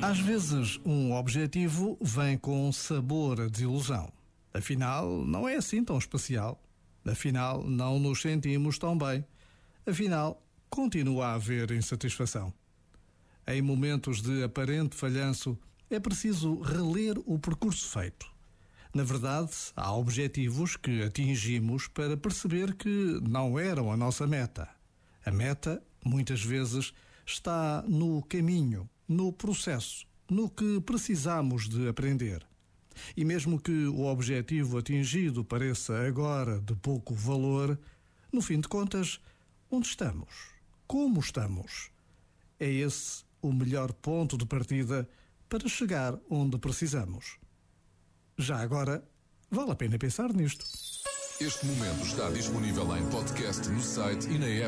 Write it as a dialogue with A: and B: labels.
A: Às vezes, um objetivo vem com sabor a desilusão. Afinal, não é assim tão especial. Afinal, não nos sentimos tão bem. Afinal, continua a haver insatisfação. Em momentos de aparente falhanço, é preciso reler o percurso feito. Na verdade, há objetivos que atingimos para perceber que não eram a nossa meta. A meta muitas vezes, está no caminho no processo, no que precisamos de aprender. E mesmo que o objetivo atingido pareça agora de pouco valor, no fim de contas, onde estamos? Como estamos? É esse o melhor ponto de partida para chegar onde precisamos. Já agora, vale a pena pensar nisto.
B: Este momento está disponível em podcast no site e na app.